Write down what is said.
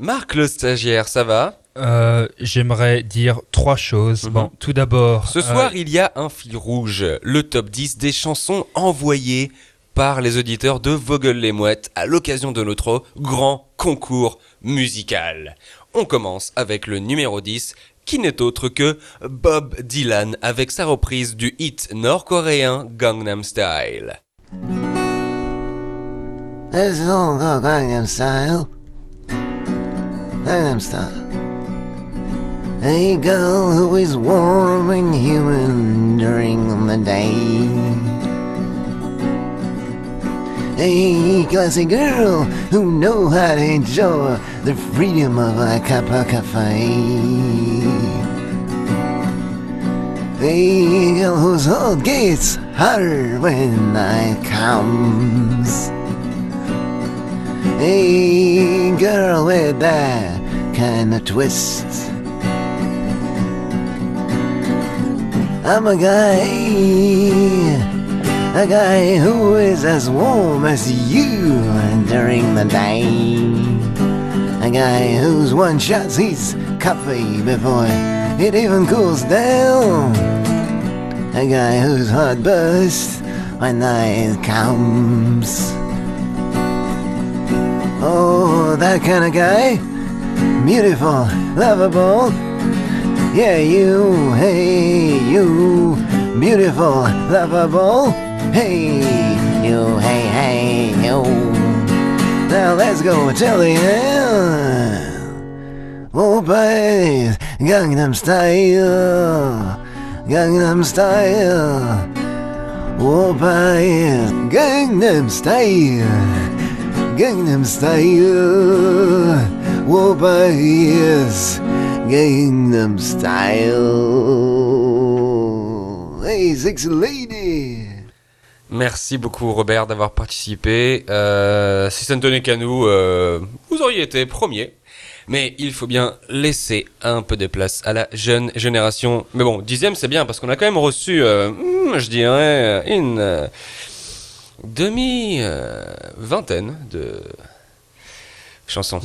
Marc le stagiaire, ça va? Euh, J'aimerais dire trois choses. Mhm. Bon, tout d'abord. Ce euh, soir, il y a un fil rouge, le top 10 des chansons envoyées par les auditeurs de Vogel les Mouettes à l'occasion de notre grand concours musical. On commence avec le numéro 10, qui n'est autre que Bob Dylan avec sa reprise du hit nord-coréen Gangnam Style. Let's all go Gangnam Style. Style. A girl who is warm and human during the day. A classy girl who know how to enjoy the freedom of a of cafe. A girl whose heart gets hotter when night comes. A with that kind of twist. I'm a guy, a guy who is as warm as you during the day. A guy who's one shots his coffee before it even cools down. A guy whose heart bursts when night comes. Oh, that kind of guy? Beautiful, lovable. Yeah, you, hey, you. Beautiful, lovable. Hey, you, hey, hey, you. Now let's go till the end. Oh, babe, Gangnam Style. Gangnam Style. Oh, babe, Gangnam Style. Gangnam Style. Wobei yes, Gangnam Style. Hey, sexy lady. Merci beaucoup Robert d'avoir participé. Euh, si ça ne tenait qu'à nous, euh, vous auriez été premier. Mais il faut bien laisser un peu de place à la jeune génération. Mais bon, dixième c'est bien parce qu'on a quand même reçu, euh, hmm, je dirais, une demi-vingtaine de chansons.